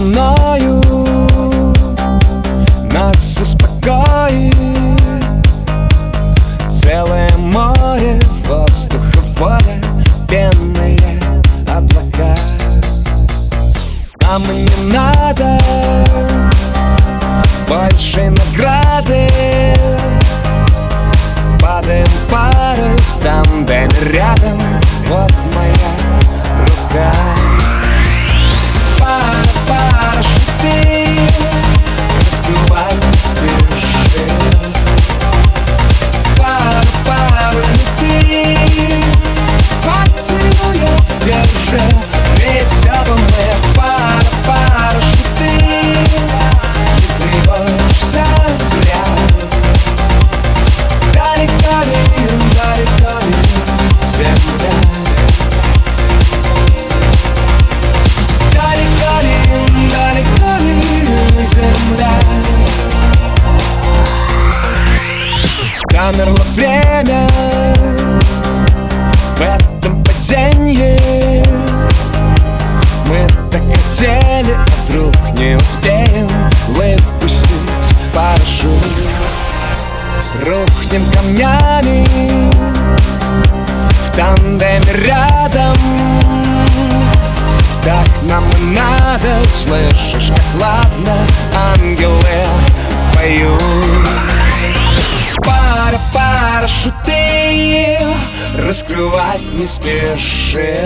мною. Нас успокоит Целое море воздуха, воля, пенные облака. Нам не надо больше награды. Падаем пары в тандеме рядом. Вот Замерло время в этом падении. Мы так хотели, а вдруг не успеем выпустить парашют. Рухнем камнями в тандеме рядом. Так нам и надо, слышишь, как ладно ангелы поют парашюты Раскрывать не спеши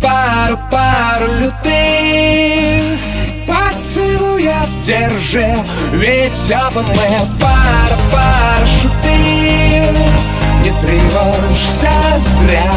Пару, пару лютых Поцелуя держи Ведь оба мы пара, парашюты Не тревожься зря